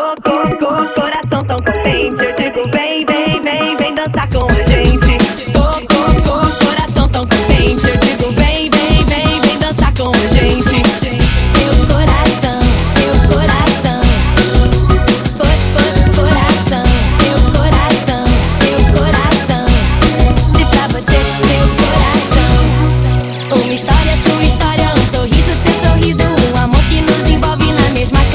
cor, cor, coração tão contente. Eu digo vem, vem, vem, vem dançar com a gente. Cor, cor, coração tão contente. Eu digo vem, vem, vem, vem dançar com a gente. Teu coração, teu coração, cor, cor, coração, teu coração, teu coração. E pra você, meu coração. Uma história, sua história, um sorriso, seu sorriso, um amor que nos envolve na mesma.